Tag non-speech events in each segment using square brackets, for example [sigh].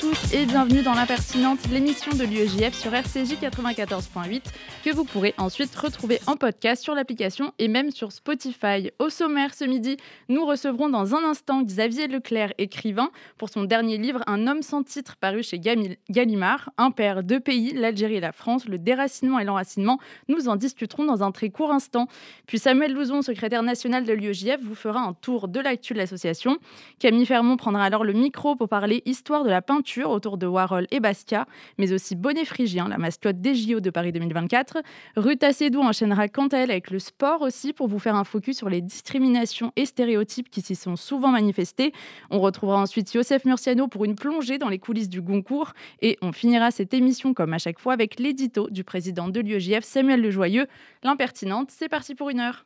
Tous et bienvenue dans l'impertinente, l'émission de l'UEJF sur RCJ 94.8 que vous pourrez ensuite retrouver en podcast sur l'application et même sur Spotify. Au sommaire ce midi, nous recevrons dans un instant Xavier Leclerc, écrivain, pour son dernier livre Un homme sans titre paru chez Gallimard, Un père, deux pays, l'Algérie et la France, le déracinement et l'enracinement. Nous en discuterons dans un très court instant. Puis Samuel Louzon, secrétaire national de l'UEJF, vous fera un tour de l'actu de l'association. Camille Fermont prendra alors le micro pour parler histoire de la peinture autour de Warhol et Basquiat, mais aussi Bonnet Phrygien, la mascotte des JO de Paris 2024. Ruth Assedou enchaînera quant à elle avec le sport aussi pour vous faire un focus sur les discriminations et stéréotypes qui s'y sont souvent manifestés. On retrouvera ensuite Youssef Murciano pour une plongée dans les coulisses du Goncourt et on finira cette émission comme à chaque fois avec l'édito du président de l'UEJF Samuel Lejoyeux. L'impertinente, c'est parti pour une heure.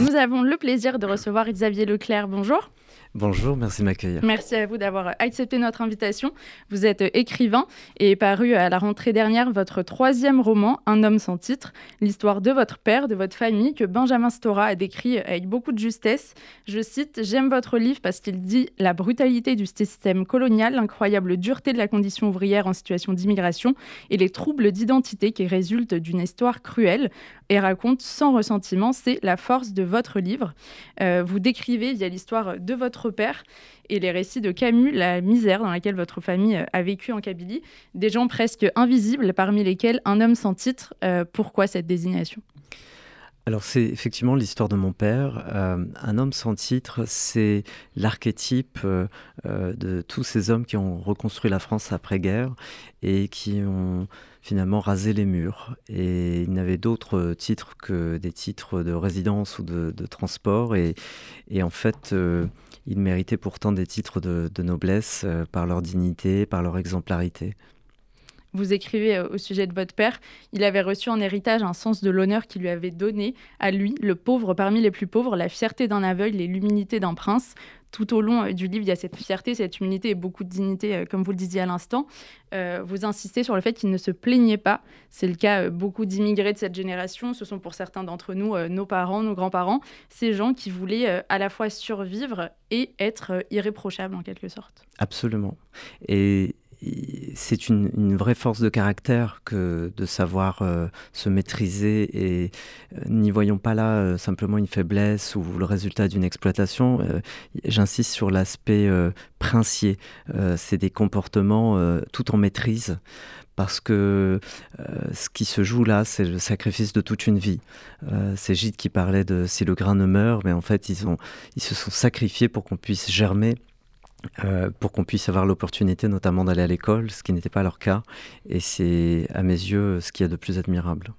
Nous avons le plaisir de recevoir Xavier Leclerc. Bonjour. Bonjour, merci de m'accueillir. Merci à vous d'avoir accepté notre invitation. Vous êtes écrivain et paru à la rentrée dernière votre troisième roman, Un homme sans titre, l'histoire de votre père, de votre famille, que Benjamin Stora a décrit avec beaucoup de justesse. Je cite J'aime votre livre parce qu'il dit la brutalité du système colonial, l'incroyable dureté de la condition ouvrière en situation d'immigration et les troubles d'identité qui résultent d'une histoire cruelle et raconte sans ressentiment. C'est la force de votre livre. Euh, vous décrivez via l'histoire de votre père et les récits de Camus, la misère dans laquelle votre famille a vécu en Kabylie, des gens presque invisibles, parmi lesquels un homme sans titre. Euh, pourquoi cette désignation? Alors c'est effectivement l'histoire de mon père. Euh, un homme sans titre, c'est l'archétype euh, de tous ces hommes qui ont reconstruit la France après-guerre et qui ont finalement rasé les murs. Et il n'avait d'autres titres que des titres de résidence ou de, transport. Et, en fait, ils méritaient pourtant des titres de, noblesse euh, par leur dignité, par leur exemplarité. Vous écrivez euh, au sujet de votre père, il avait reçu en héritage un sens de l'honneur qui lui avait donné, à lui, le pauvre parmi les plus pauvres, la fierté d'un aveugle et l'humilité d'un prince tout au long euh, du livre, il y a cette fierté, cette humilité et beaucoup de dignité, euh, comme vous le disiez à l'instant. Euh, vous insistez sur le fait qu'il ne se plaignait pas. C'est le cas beaucoup d'immigrés de cette génération. Ce sont pour certains d'entre nous nos parents, nos grands-parents, ces gens qui voulaient à la fois survivre et être irréprochables en quelque sorte. Absolument. Et c'est une, vraie force de caractère que de savoir euh, se maîtriser et euh, n'y voyons pas là euh, simplement une faiblesse ou le résultat d'une exploitation. J'insiste sur l'aspect princier. c'est des comportements tout en maîtrise parce que ce qui se joue là, c'est le sacrifice de toute une vie. c'est Gide qui parlait de si le grain ne meurt, mais en fait, ils, se sont sacrifiés pour qu'on puisse germer euh, pour qu'on puisse avoir l'opportunité notamment d'aller à l'école, ce qui n'était pas leur cas. Et c'est à mes yeux ce qu'il y a de plus admirable.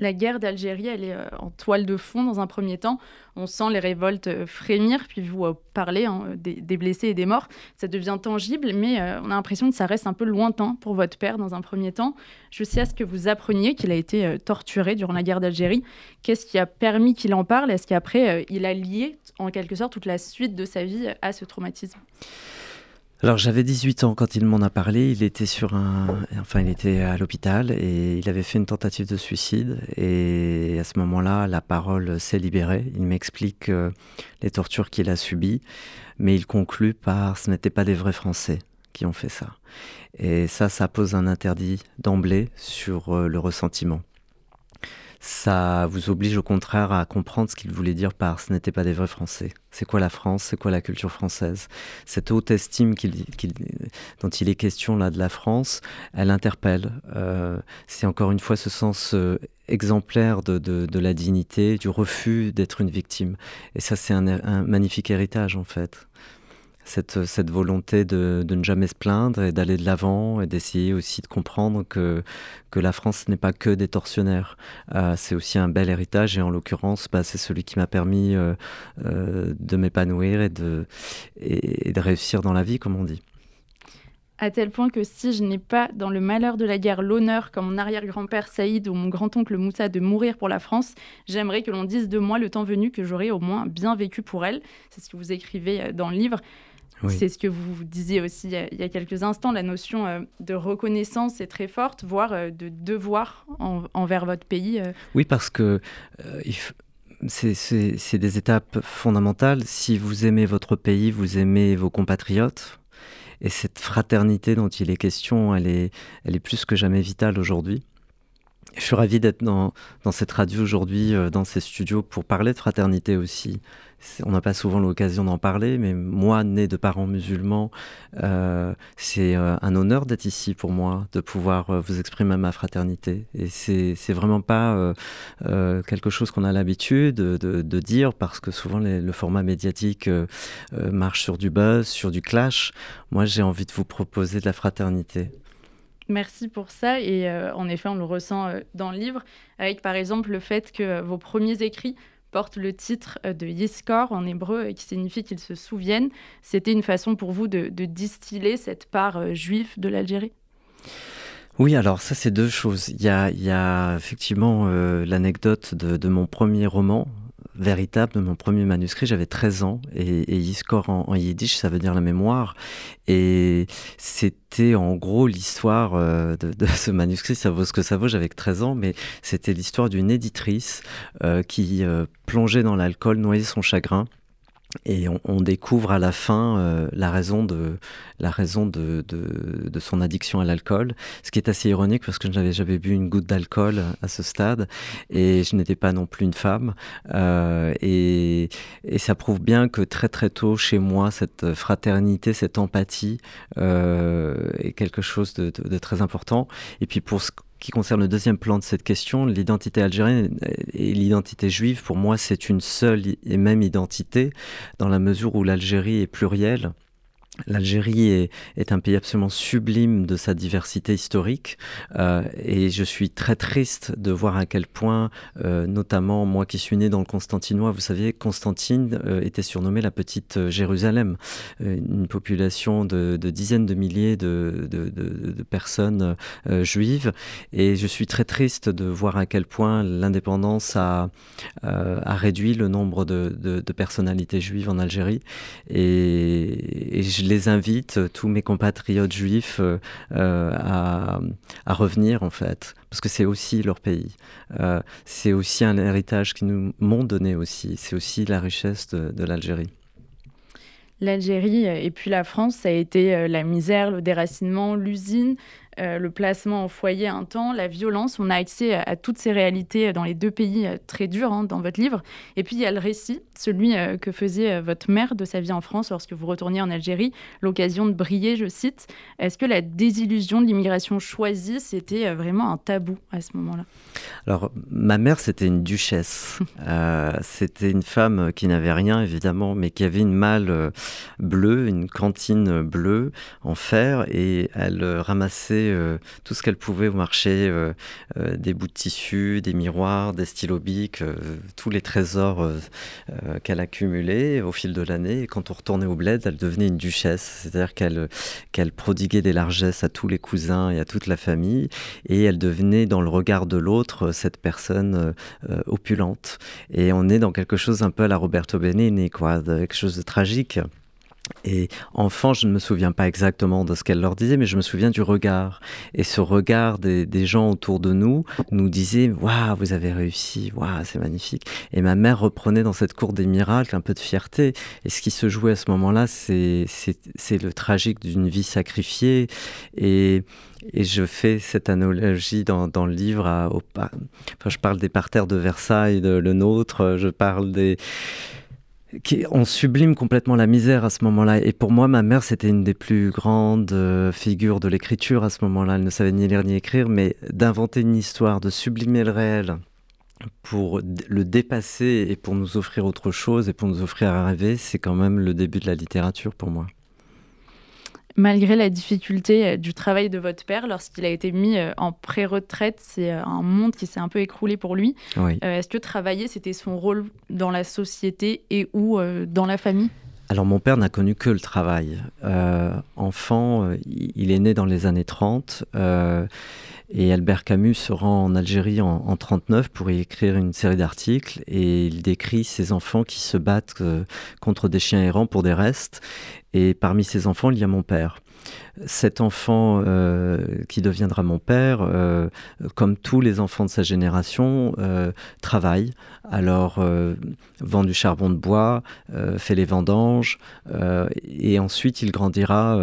La guerre d'Algérie, elle est euh, en toile de fond dans un premier temps. On sent les révoltes euh, frémir, puis vous parlez hein, des, blessés et des morts. Ça devient tangible, mais on a l'impression que ça reste un peu lointain pour votre père dans un premier temps. Je sais à ce que vous appreniez qu'il a été torturé durant la guerre d'Algérie. Qu'est-ce qui a permis qu'il en parle? Est-ce qu'après, il a lié en quelque sorte toute la suite de sa vie à ce traumatisme. Alors j'avais 18 ans quand il m'en a parlé, il était sur un enfin il était à l'hôpital et il avait fait une tentative de suicide. Et à ce moment-là la parole s'est libérée, il m'explique euh, les tortures qu'il a subies. Mais il conclut par ce n'étaient pas des vrais français qui ont fait ça. Et ça ça pose un interdit d'emblée sur euh, le ressentiment ça vous oblige au contraire à comprendre ce qu'il voulait dire par ce n'était pas des vrais Français. C'est quoi la France? C'est quoi la culture française? Cette haute estime dont il est question là de la France, elle interpelle. Euh, c'est encore une fois ce sens euh, exemplaire de, la dignité, du refus d'être une victime. Et ça, c'est un magnifique héritage en fait cette, volonté de, ne jamais se plaindre et d'aller de l'avant et d'essayer aussi de comprendre que, la France n'est pas que des tortionnaires. Euh, c'est aussi un bel héritage et en l'occurrence, bah, c'est celui qui m'a permis euh, euh, de m'épanouir et de, réussir dans la vie, comme on dit. à tel point que si je n'ai pas dans le malheur de la guerre l'honneur, comme mon arrière-grand-père Saïd ou mon grand-oncle Moussa, de mourir pour la France, j'aimerais que l'on dise de moi le temps venu que j'aurais au moins bien vécu pour elle. C'est ce que vous écrivez dans le livre. C'est ce que vous disiez aussi il y a quelques instants, la notion euh, de reconnaissance est très forte, voire euh, de devoir envers votre pays. Oui, parce que c'est des étapes fondamentales. Si vous aimez votre pays, vous aimez vos compatriotes, et cette fraternité dont il est question, elle est, elle est plus que jamais vitale aujourd'hui. Je suis ravi d'être dans, dans, cette radio aujourd'hui, euh, dans ces studios, pour parler de fraternité aussi. On n'a pas souvent l'occasion d'en parler, mais moi, né de parents musulmans, euh, c'est euh, un honneur d'être ici pour moi, de pouvoir vous exprimer ma fraternité. Et c'est vraiment pas quelque chose qu'on a l'habitude de, dire, parce que souvent le format médiatique marche sur du buzz, sur du clash. Moi, j'ai envie de vous proposer de la fraternité. Merci pour ça. Et euh, en effet, on le ressent euh, dans le livre, avec par exemple le fait que euh, vos premiers écrits portent le titre de Yiskor en hébreu, qui signifie qu'ils se souviennent. C'était une façon pour vous de, distiller cette part juive de l'Algérie? Oui, alors ça c'est deux choses. Il y a, effectivement l'anecdote de, mon premier roman, véritable de mon premier manuscrit, j'avais 13 ans et, et Yiskor en, yiddish, ça veut dire la mémoire. Et c'était en gros l'histoire euh, de, ce manuscrit, ça vaut ce que ça vaut, j'avais 13 ans, mais c'était l'histoire d'une éditrice euh, qui euh, plongeait dans l'alcool, noyait son chagrin et on, découvre à la fin euh, la raison, de, la raison de, de, son addiction à l'alcool, ce qui est assez ironique parce que je n'avais jamais bu une goutte d'alcool à ce stade et je n'étais pas non plus une femme. Euh, et, et, ça prouve bien que très très tôt chez moi, cette fraternité, cette empathie euh, est quelque chose de, très important. Et puis pour ce qui concerne le deuxième plan de cette question, l'identité algérienne et l'identité juive, pour moi, c'est une seule et même identité, dans la mesure où l'Algérie est plurielle L'Algérie est, un pays absolument sublime de sa diversité historique euh, et je suis très triste de voir à quel point, euh, notamment moi qui suis né dans le Constantinois, vous savez, Constantine euh, était surnommée la petite Jérusalem, une population de, dizaines de milliers de, personnes juives et je suis très triste de voir à quel point l'indépendance a, réduit le nombre de, personnalités juives en Algérie et, les invite, euh, tous mes compatriotes juifs, euh, euh, à, revenir en fait, parce que c'est aussi leur pays. c'est aussi un héritage qu'ils nous m'ont donné aussi. C'est aussi la richesse de, l'Algérie. L'Algérie et puis la France, ça a été la misère, le déracinement, l'usine, euh, le placement au foyer un temps, la violence. On a accès à, toutes ces réalités dans les deux pays euh, très durs hein, dans votre livre. Et puis il y a le récit, celui euh, que faisait votre mère de sa vie en France lorsque vous retourniez en Algérie, l'occasion de briller, je cite. Est-ce que la désillusion de l'immigration choisie, c'était vraiment un tabou à ce moment-là? Alors, ma mère, c'était une duchesse. [laughs] c'était une femme qui n'avait rien, évidemment, mais qui avait une malle bleue, une cantine bleue en fer, et elle ramassait euh, tout ce qu'elle pouvait au marché, euh, euh, des bouts de tissu, des miroirs, des stylos tous les trésors qu'elle accumulait au fil de l'année. Et quand on retournait au bled, elle devenait une duchesse, c'est-à-dire qu'elle qu'elle prodiguait des largesses à tous les cousins et à toute la famille, et elle devenait dans le regard de l'autre cette personne opulente. Et on est dans quelque chose un peu à la Roberto Benigni, quoi, quelque chose de tragique. Et enfant, je ne me souviens pas exactement de ce qu'elle leur disait, mais je me souviens du regard. Et ce regard des, gens autour de nous nous disait Waouh, vous avez réussi, waouh, c'est magnifique. Et ma mère reprenait dans cette cour des miracles un peu de fierté. Et ce qui se jouait à ce moment-là, c'est le tragique d'une vie sacrifiée. Et, et je fais cette analogie dans, le livre. À, enfin, je parle des parterres de Versailles, de le nôtre, je parle des on sublime complètement la misère à ce moment-là. Et pour moi, ma mère, c'était une des plus grandes euh, figures de l'écriture à ce moment-là. Elle ne savait ni lire ni écrire, mais d'inventer une histoire, de sublimer le réel pour le dépasser et pour nous offrir autre chose et pour nous offrir à rêver, c'est quand même le début de la littérature pour moi malgré la difficulté euh, du travail de votre père lorsqu'il a été mis euh, en pré-retraite, c'est euh, un monde qui s'est un peu écroulé pour lui. Est-ce que travailler, c'était son rôle dans la société et ou dans la famille? Alors mon père n'a connu que le travail. Euh, enfant, il est né dans les années 30 et Albert Camus se rend en Algérie en, 1939 pour y écrire une série d'articles et il décrit ses enfants qui se battent contre des chiens errants pour des restes. Et parmi ces enfants, il y a mon père cet enfant euh, qui deviendra mon père, euh, comme tous les enfants de sa génération, euh, travaille. Alors, vend du charbon de bois, fait les vendanges, et ensuite il grandira.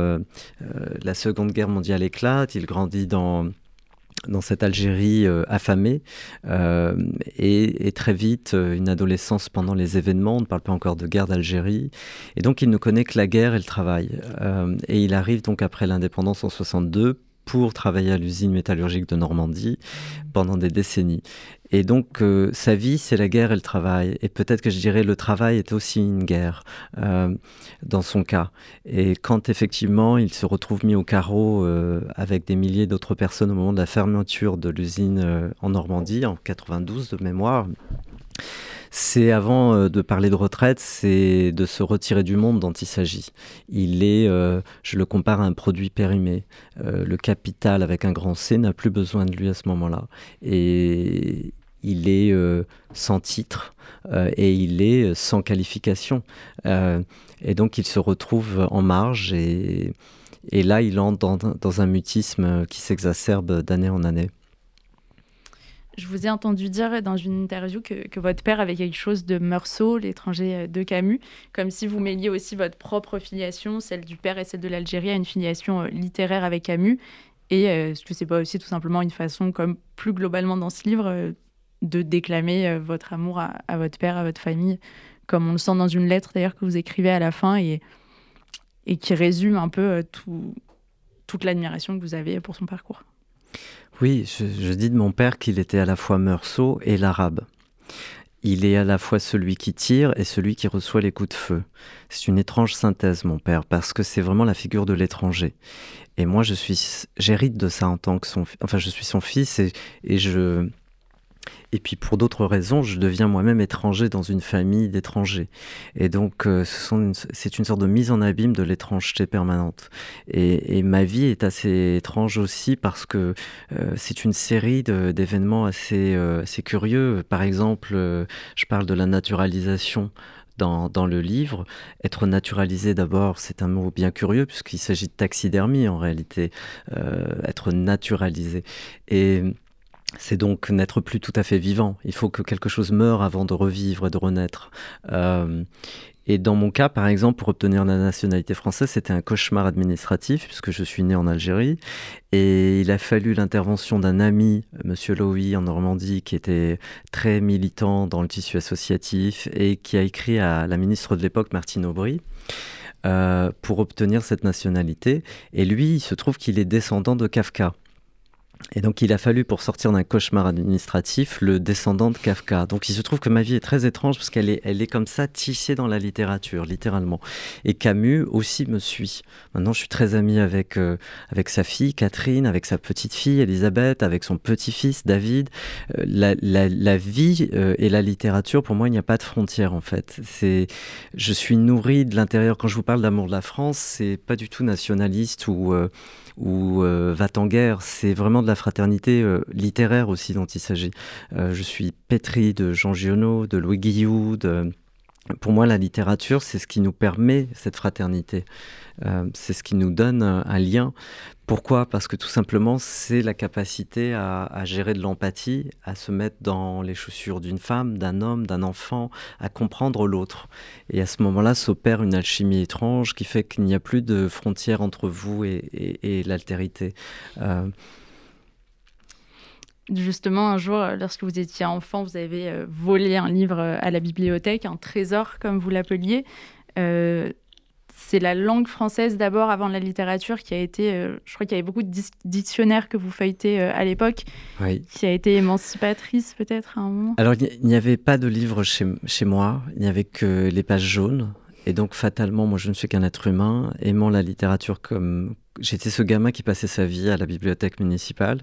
la Seconde Guerre mondiale éclate, il grandit dans dans cette Algérie euh, affamée euh, et, très vite euh, une adolescence pendant les événements. On ne parle pas encore de guerre d'Algérie. Et donc il ne connaît que la guerre et le travail. et il arrive donc après l'indépendance en 62 pour travailler à l'usine métallurgique de Normandie pendant des décennies. Et donc, euh, sa vie, c'est la guerre et le travail. Et peut-être que je dirais le travail est aussi une guerre euh, dans son cas. Et quand effectivement il se retrouve mis au carreau euh, avec des milliers d'autres personnes au moment de la fermeture de l'usine en Normandie, en 92 de mémoire, c'est avant euh, de parler de retraite, c'est de se retirer du monde dont il s'agit. Il est, euh, je le compare à un produit périmé. Euh, le capital avec un grand C n'a plus besoin de lui à ce moment-là. Et il est sans titre et il est sans qualification. et donc il se retrouve en marge et, là il entre dans un mutisme qui s'exacerbe d'année en année. Je vous ai entendu dire dans une interview que, votre père avait quelque chose de Meursault, l'étranger euh, de Camus, comme si vous mêliez aussi votre propre filiation, celle du père et celle de l'Algérie, à une filiation euh, littéraire avec Camus. Et euh, est-ce que c'est pas aussi tout simplement une façon, comme plus globalement dans ce livre, de déclamer votre amour à, votre père, à votre famille, comme on le sent dans une lettre d'ailleurs que vous écrivez à la fin et, qui résume un peu tout, toute l'admiration que vous avez pour son parcours? Oui, je, dis de mon père qu'il était à la fois meursault et l'arabe. Il est à la fois celui qui tire et celui qui reçoit les coups de feu. C'est une étrange synthèse, mon père, parce que c'est vraiment la figure de l'étranger. Et moi, je suis, j'hérite de ça en tant que son, enfin, je suis son fils et, et je, et puis pour d'autres raisons, je deviens moi-même étranger dans une famille d'étrangers. Et donc euh, c'est une sorte de mise en abîme de l'étrangeté permanente. Et, ma vie est assez étrange aussi parce que euh, c'est une série d'événements assez, euh, assez, curieux. Par exemple, je parle de la naturalisation dans, le livre. Être naturalisé, d'abord, c'est un mot bien curieux, puisqu'il s'agit de taxidermie en réalité. être naturalisé. Et c'est donc n'être plus tout à fait vivant. Il faut que quelque chose meure avant de revivre et de renaître. Euh, et dans mon cas, par exemple, pour obtenir la nationalité française, c'était un cauchemar administratif, puisque je suis né en Algérie. Et il a fallu l'intervention d'un ami, Monsieur Lowy, en Normandie, qui était très militant dans le tissu associatif et qui a écrit à la ministre de l'époque, Martine Aubry. Euh, pour obtenir cette nationalité. Et lui, il se trouve qu'il est descendant de Kafka. Et donc il a fallu pour sortir d'un cauchemar administratif le descendant de Kafka. Donc il se trouve que ma vie est très étrange parce qu'elle est, elle est comme ça tissée dans la littérature, littéralement. Et Camus aussi me suit. Maintenant je suis très ami avec, euh, avec sa fille Catherine, avec sa petite fille Elisabeth, avec son petit-fils David. Euh, la, vie euh, et la littérature, pour moi il n'y a pas de frontière en fait. C'est, je suis nourri de l'intérieur. Quand je vous parle d'amour de la France, c'est pas du tout nationaliste ou ou euh, Va-t-en-guerre, c'est vraiment de la fraternité euh, littéraire aussi dont il s'agit. Euh, je suis pétri de Jean Giono, de Louis Guillou, pour moi, la littérature, c'est ce qui nous permet cette fraternité. c'est ce qui nous donne un lien. Pourquoi? Parce que tout simplement, c'est la capacité à, gérer de l'empathie, à se mettre dans les chaussures d'une femme, d'un homme, d'un enfant, à comprendre l'autre. Et à ce moment-là s'opère une alchimie étrange qui fait qu'il n'y a plus de frontières entre vous et, l'altérité. Euh, Justement, un jour, lorsque vous étiez enfant, vous avez euh, volé un livre à la bibliothèque, un trésor, comme vous l'appeliez. Euh, c'est la langue française d'abord avant la littérature qui a été, euh, je crois qu'il y avait beaucoup de dictionnaires que vous feuilletez euh, à l'époque, qui a été émancipatrice peut-être à un moment? Alors il n'y avait pas de livre chez, chez moi, il n'y avait que les pages jaunes. Et donc fatalement, moi je ne suis qu'un être humain, aimant la littérature comme, j'étais ce gamin qui passait sa vie à la bibliothèque municipale.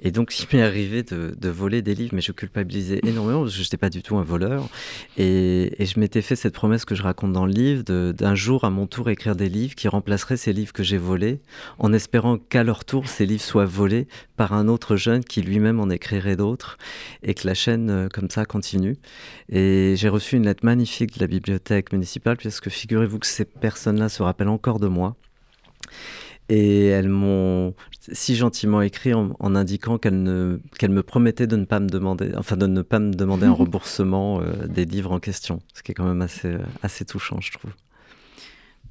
Et donc, il m'est arrivé de, voler des livres, mais je culpabilisais énormément parce que je n'étais pas du tout un voleur. Et, je m'étais fait cette promesse que je raconte dans le livre d'un jour, à mon tour, écrire des livres qui remplaceraient ces livres que j'ai volés, en espérant qu'à leur tour, ces livres soient volés par un autre jeune qui lui-même en écrirait d'autres et que la chaîne, euh, comme ça, continue. Et j'ai reçu une lettre magnifique de la bibliothèque municipale, puisque figurez-vous que ces personnes-là se rappellent encore de moi. Et elles m'ont si gentiment écrit en, indiquant qu'elles me promettaient de ne pas me demander, enfin de ne pas me demander un [laughs] remboursement euh, des livres en question, ce qui est quand même assez, assez touchant, je trouve.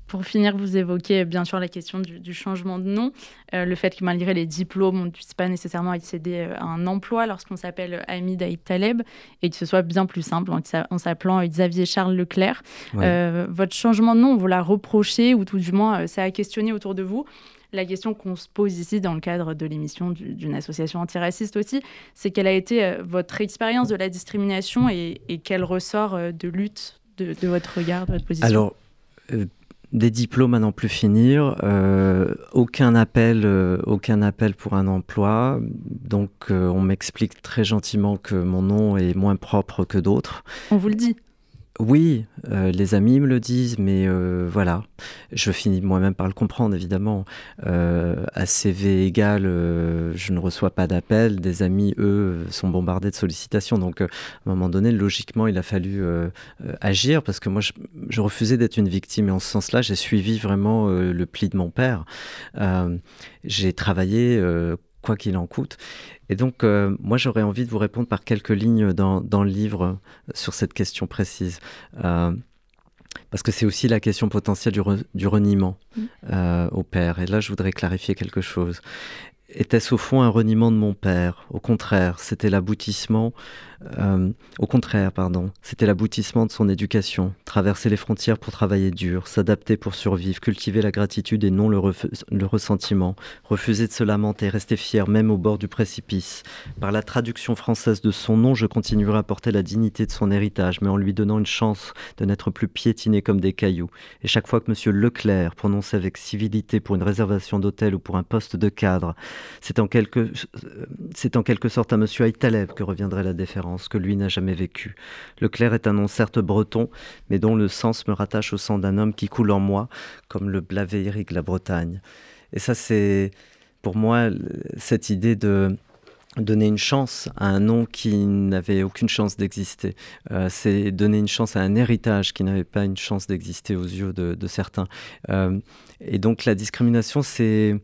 Pour finir, vous évoquez bien sûr la question du, changement de nom, euh, le fait que malgré les diplômes, on ne puisse pas nécessairement accéder euh, à un emploi lorsqu'on s'appelle Hamid Aïd Taleb et que ce soit bien plus simple en, s'appelant Xavier Charles Leclerc. Euh, votre changement de nom, vous l'a reproché ou tout du moins ça a questionné autour de vous. La question qu'on se pose ici dans le cadre de l'émission d'une association antiraciste aussi, c'est quelle a été votre expérience de la discrimination et, quel ressort de lutte de, votre regard, de votre position? Alors, des diplômes à n'en plus finir, euh, aucun appel, euh, aucun appel pour un emploi. Donc euh, on m'explique très gentiment que mon nom est moins propre que d'autres. On vous le dit. Oui, euh, les amis me le disent, mais euh, voilà, je finis moi-même par le comprendre, évidemment. Euh, à CV égal, je ne reçois pas d'appel. Des amis, eux, sont bombardés de sollicitations. Donc, à un moment donné, logiquement, il a fallu agir parce que moi, je, refusais d'être une victime. Et en ce sens-là, j'ai suivi vraiment le pli de mon père. j'ai travaillé quoi qu'il en coûte. Et donc, euh, moi, j'aurais envie de vous répondre par quelques lignes dans, dans le livre euh, sur cette question précise. Euh, parce que c'est aussi la question potentielle du, du reniement mmh. au père. Et là, je voudrais clarifier quelque chose. Était-ce au fond un reniement de mon père? Au contraire, c'était l'aboutissement euh, au contraire, pardon, c'était l'aboutissement de son éducation. Traverser les frontières pour travailler dur, s'adapter pour survivre, cultiver la gratitude et non le, le, ressentiment, refuser de se lamenter, rester fier même au bord du précipice. Par la traduction française de son nom, je continuerai à porter la dignité de son héritage, mais en lui donnant une chance de n'être plus piétiné comme des cailloux. Et chaque fois que M. Leclerc prononçait avec civilité pour une réservation d'hôtel ou pour un poste de cadre, c'est en quelque, c'est en quelque sorte à M. Aïtaleb que reviendrait la déférence que lui n'a jamais vécu. Leclerc est un nom certes breton, mais dont le sens me rattache au sang d'un homme qui coule en moi, comme le Blaveiric la Bretagne. Et ça, c'est pour moi cette idée de donner une chance à un nom qui n'avait aucune chance d'exister. Euh, c'est donner une chance à un héritage qui n'avait pas une chance d'exister aux yeux de, certains. Euh, et donc la discrimination, c'est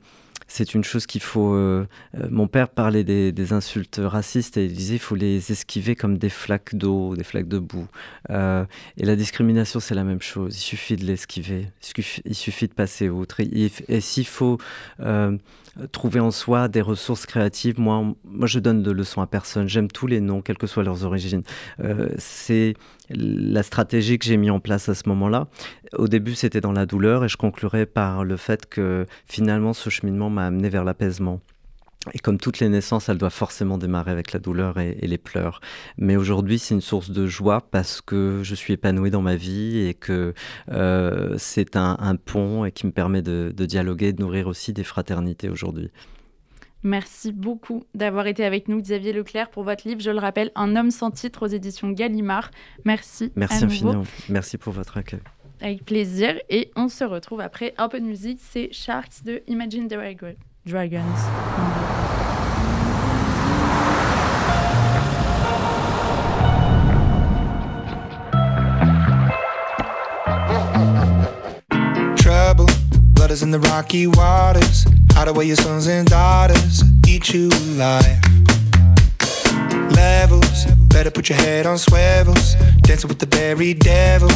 c'est une chose qu'il faut. Euh, euh, mon père parlait des, insultes racistes et il disait qu'il faut les esquiver comme des flaques d'eau, des flaques de boue. Euh, et la discrimination, c'est la même chose. Il suffit de l'esquiver. Il suffit de passer outre. Et, et s'il faut trouver en soi des ressources créatives. Moi, moi, je donne de leçons à personne. J'aime tous les noms, quelles que soient leurs origines. C'est la stratégie que j'ai mis en place à ce moment-là. Au début, c'était dans la douleur et je conclurai par le fait que finalement, ce cheminement m'a amené vers l'apaisement. Et comme toutes les naissances, elle doit forcément démarrer avec la douleur et, les pleurs. Mais aujourd'hui, c'est une source de joie parce que je suis épanoui dans ma vie et que euh, c'est un, pont et qui me permet de, de dialoguer, de nourrir aussi des fraternités aujourd'hui. Merci beaucoup d'avoir été avec nous, Xavier Leclerc, pour votre livre, je le rappelle, Un homme sans titre aux éditions Gallimard. Merci. Merci infiniment. Merci pour votre accueil. Avec plaisir. Et on se retrouve après un peu de musique. C'est Sharks de Imagine Dragons. Blood in the rocky waters. Hide away your sons and daughters, eat you alive. Levels, better put your head on swivels. Dancing with the very devil,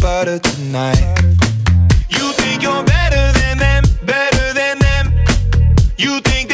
butter tonight. You think you're better than them, better than them. You think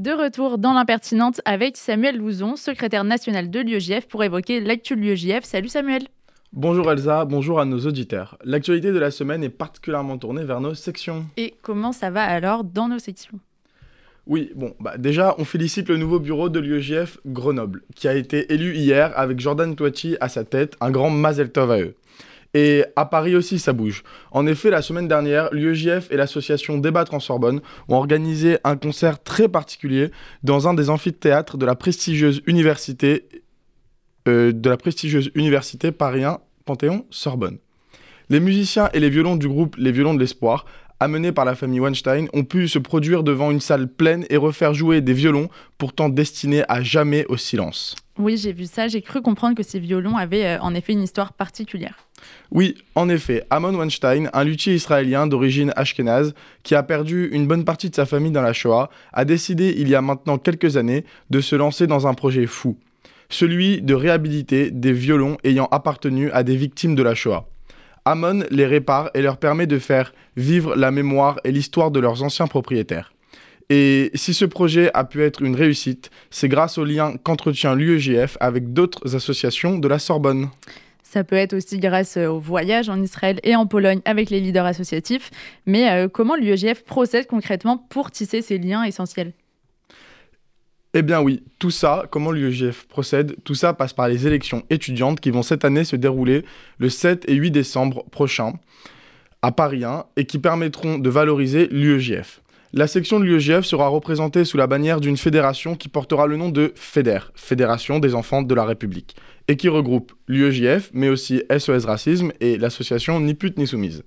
De retour dans l'impertinente avec Samuel Louzon, secrétaire national de l'UEJF, pour évoquer l'actu de l'UEJF. Salut Samuel Bonjour Elsa, bonjour à nos auditeurs. L'actualité de la semaine est particulièrement tournée vers nos sections. Et comment ça va alors dans nos sections? Oui, bon, bah déjà, on félicite le nouveau bureau de l'UEJF Grenoble, qui a été élu hier avec Jordan Touachi à sa tête, un grand Mazel Tov à eux. Et à Paris aussi, ça bouge. En effet, la semaine dernière, l'UEJF et l'association Débattre en Sorbonne ont organisé un concert très particulier dans un des amphithéâtres de la prestigieuse université, euh, de la prestigieuse université Paris 1 Panthéon Sorbonne. Les musiciens et les violons du groupe Les Violons de l'Espoir, amenés par la famille Weinstein, ont pu se produire devant une salle pleine et refaire jouer des violons pourtant destinés à jamais au silence. Oui, j'ai vu ça, j'ai cru comprendre que ces violons avaient euh, en effet une histoire particulière. Oui, en effet, Amon Weinstein, un luthier israélien d'origine ashkénaze qui a perdu une bonne partie de sa famille dans la Shoah, a décidé il y a maintenant quelques années de se lancer dans un projet fou, celui de réhabiliter des violons ayant appartenu à des victimes de la Shoah. Amon les répare et leur permet de faire vivre la mémoire et l'histoire de leurs anciens propriétaires. Et si ce projet a pu être une réussite, c'est grâce au lien qu'entretient l'UEJF avec d'autres associations de la Sorbonne. Ça peut être aussi grâce euh, au voyage en Israël et en Pologne avec les leaders associatifs. Mais euh, comment l'UEJF procède concrètement pour tisser ces liens essentiels? Eh bien oui, tout ça, comment l'UEJF procède, tout ça passe par les élections étudiantes qui vont cette année se dérouler le 7 et 8 décembre prochain à Paris 1 et qui permettront de valoriser l'UEJF. La section de l'UEJF sera représentée sous la bannière d'une fédération qui portera le nom de FEDER, Fédération des enfants de la République, et qui regroupe l'UEJF, mais aussi SOS Racisme et l'association Ni pute ni soumise.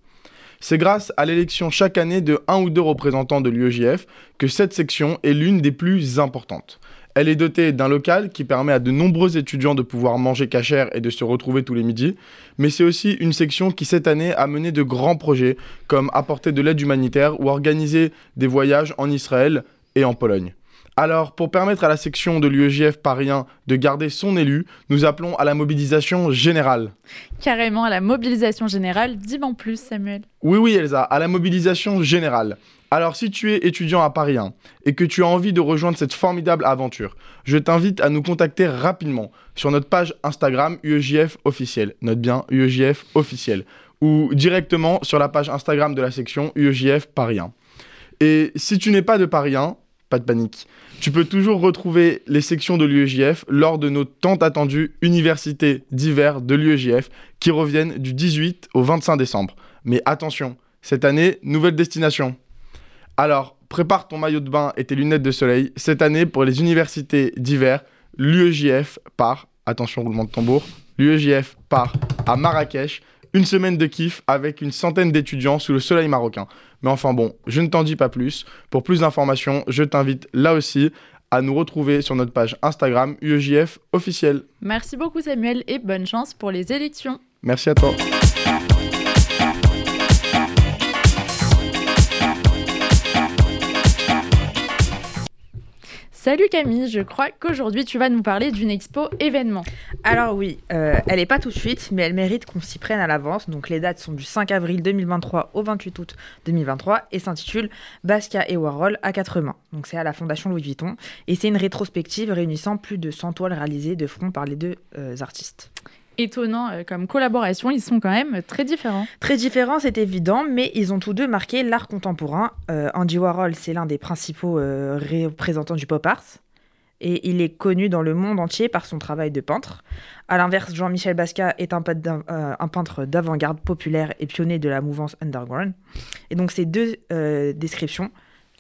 C'est grâce à l'élection chaque année de un ou deux représentants de l'UEJF que cette section est l'une des plus importantes. Elle est dotée d'un local qui permet à de nombreux étudiants de pouvoir manger cachère et de se retrouver tous les midis, mais c'est aussi une section qui cette année a mené de grands projets comme apporter de l'aide humanitaire ou organiser des voyages en Israël et en Pologne. Alors, pour permettre à la section de l'UEJF Paris 1 de garder son élu, nous appelons à la mobilisation générale. Carrément à la mobilisation générale, dis-moi en plus Samuel. Oui, oui, Elsa, à la mobilisation générale. Alors, si tu es étudiant à Paris 1 et que tu as envie de rejoindre cette formidable aventure, je t'invite à nous contacter rapidement sur notre page Instagram UEJF officiel. Note bien UEJF officiel. Ou directement sur la page Instagram de la section UEJF Paris 1. Et si tu n'es pas de Paris 1, pas de panique. Tu peux toujours retrouver les sections de l'UEJF lors de nos tant attendues universités d'hiver de l'UEJF qui reviennent du 18 au 25 décembre. Mais attention, cette année, nouvelle destination. Alors, prépare ton maillot de bain et tes lunettes de soleil. Cette année, pour les universités d'hiver, l'UEJF part, attention roulement de tambour, l'UEJF part à Marrakech une semaine de kiff avec une centaine d'étudiants sous le soleil marocain. Mais enfin bon, je ne t'en dis pas plus. Pour plus d'informations, je t'invite là aussi à nous retrouver sur notre page Instagram UEJF officiel. Merci beaucoup Samuel et bonne chance pour les élections. Merci à toi. Salut Camille, je crois qu'aujourd'hui tu vas nous parler d'une expo événement. Alors oui, euh, elle n'est pas tout de suite, mais elle mérite qu'on s'y prenne à l'avance. Donc les dates sont du 5 avril 2023 au 28 août 2023 et s'intitule Basquiat et Warhol à quatre mains. Donc c'est à la Fondation Louis Vuitton et c'est une rétrospective réunissant plus de 100 toiles réalisées de front par les deux euh, artistes étonnant euh, comme collaboration. Ils sont quand même très différents. Très différents, c'est évident, mais ils ont tous deux marqué l'art contemporain. Euh, Andy Warhol, c'est l'un des principaux euh, représentants du pop art. Et il est connu dans le monde entier par son travail de peintre. A l'inverse, Jean-Michel Basquiat est un, peintre d'avant-garde populaire et pionnier de la mouvance underground. Et donc ces deux descriptions,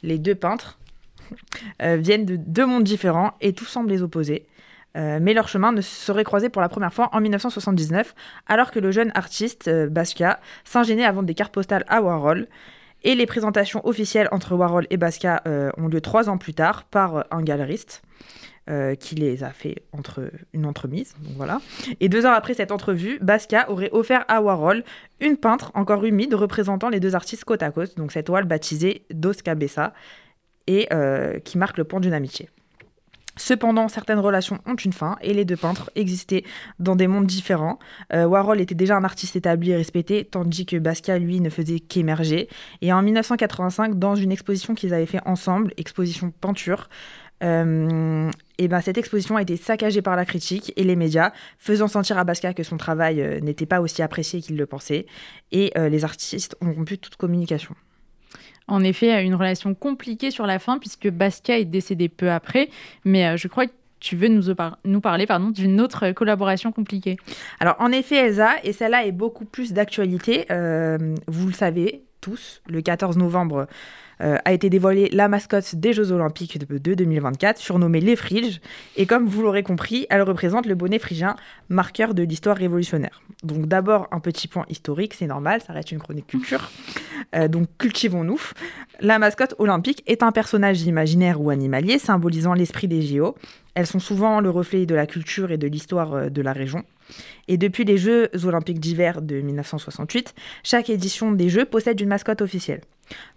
les deux peintres, viennent de deux mondes différents et tout semble les opposer. Euh, mais leur chemin ne serait croisé pour la première fois en 1979, alors que le jeune artiste euh, Basquiat s'ingéniait à vendre des cartes postales à Warhol. Et les présentations officielles entre Warhol et Basquiat euh, ont lieu trois ans plus tard par un galeriste. qui les a fait entre une entremise, donc voilà. Et deux ans après cette entrevue, Basquiat aurait offert à Warhol une peintre encore humide représentant les deux artistes côte à côte, donc cette toile baptisée Dos Cabeza, et qui marque le point d'une amitié. Cependant, certaines relations ont une fin et les deux peintres existaient dans des mondes différents. Euh, Warhol était déjà un artiste établi et respecté, tandis que Basquiat, lui, ne faisait qu'émerger. Et en 1985, dans une exposition qu'ils avaient fait ensemble, exposition peinture, euh, et ben, cette exposition a été saccagée par la critique et les médias, faisant sentir à Basquiat que son travail euh, n'était pas aussi apprécié qu'il le pensait. Et les artistes ont rompu toute communication en effet une relation compliquée sur la fin puisque Basquiat est décédé peu après. Mais euh, je crois que tu veux nous, nous parler pardon, d'une autre collaboration compliquée. Alors en effet Elsa, et celle-là est beaucoup plus d'actualité, euh, vous le savez tous, le 14 novembre euh, a été dévoilée la mascotte des Jeux Olympiques de, 2024, surnommée les Friges. Et comme vous l'aurez compris, elle représente le bonnet phrygien, marqueur de l'histoire révolutionnaire. Donc d'abord, un petit point historique, c'est normal, ça reste une chronique culture. [laughs] Euh, donc cultivons-nous. La mascotte olympique est un personnage imaginaire ou animalier symbolisant l'esprit des JO. Elles sont souvent le reflet de la culture et de l'histoire euh, de la région. Et depuis les Jeux olympiques d'hiver de 1968, chaque édition des Jeux possède une mascotte officielle.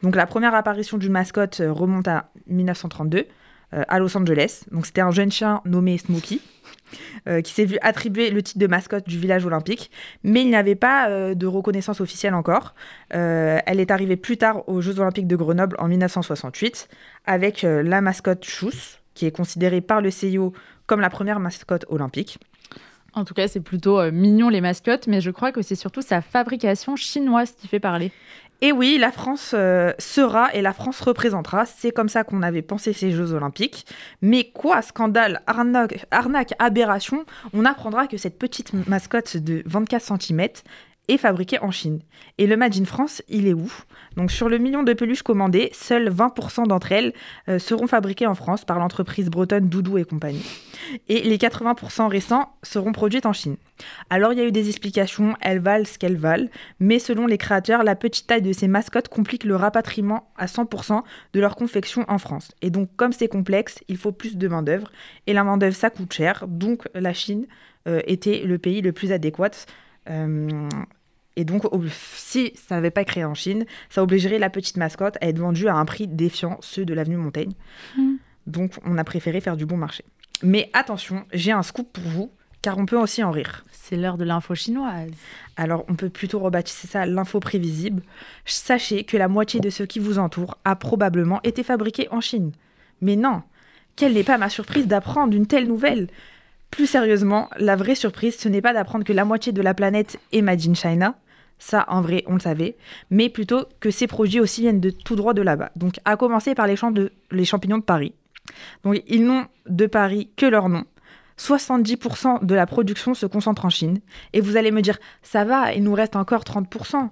Donc la première apparition d'une mascotte euh, remonte à 1932 euh, à Los Angeles. Donc c'était un jeune chien nommé Smokey. Euh, qui s'est vu attribuer le titre de mascotte du village olympique, mais il n'y avait pas de reconnaissance officielle encore. elle est arrivée plus tard aux Jeux olympiques de Grenoble en 1968 avec la mascotte Chousse, qui est considérée par le CIO comme la première mascotte olympique. En tout cas, c'est plutôt mignon les mascottes, mais je crois que c'est surtout sa fabrication chinoise qui fait parler. Et oui, la France euh, sera et la France représentera. C'est comme ça qu'on avait pensé ces Jeux Olympiques. Mais quoi, scandale, arnaque, arnaque, aberration, on apprendra que cette petite mascotte de 24 cm est fabriquée en Chine. Et le Made in France, il est où? Donc sur le million de peluches commandées, seuls 20% d'entre elles euh, seront fabriquées en France par l'entreprise bretonne Doudou et compagnie. Et les 80% restants seront produites en Chine. Alors il y a eu des explications, elles valent ce qu'elles valent, mais selon les créateurs, la petite taille de ces mascottes complique le rapatriement à 100% de leur confection en France. Et donc comme c'est complexe, il faut plus de main-d'œuvre. Et la main-d'œuvre, ça coûte cher. Donc la Chine euh, était le pays le plus adéquat. Euh, et donc, si ça n'avait pas créé en Chine, ça obligerait la petite mascotte à être vendue à un prix défiant ceux de l'avenue Montaigne. Hmm. Donc, on a préféré faire du bon marché. Mais attention, j'ai un scoop pour vous, car on peut aussi en rire. C'est l'heure de l'info chinoise. Alors, on peut plutôt rebaptiser ça l'info prévisible. Sachez que la moitié de ceux qui vous entourent a probablement été fabriqué en Chine. Mais non, quelle n'est pas ma surprise d'apprendre une telle nouvelle? Plus sérieusement, la vraie surprise, ce n'est pas d'apprendre que la moitié de la planète est made in China, Ça, en vrai, on le savait. Mais plutôt que ces produits aussi viennent de tout droit de là-bas. Donc, à commencer par les, champs de, les champignons de Paris. Donc, ils n'ont de Paris que leur nom. 70% de la production se concentre en Chine. Et vous allez me dire, ça va, il nous reste encore 30%.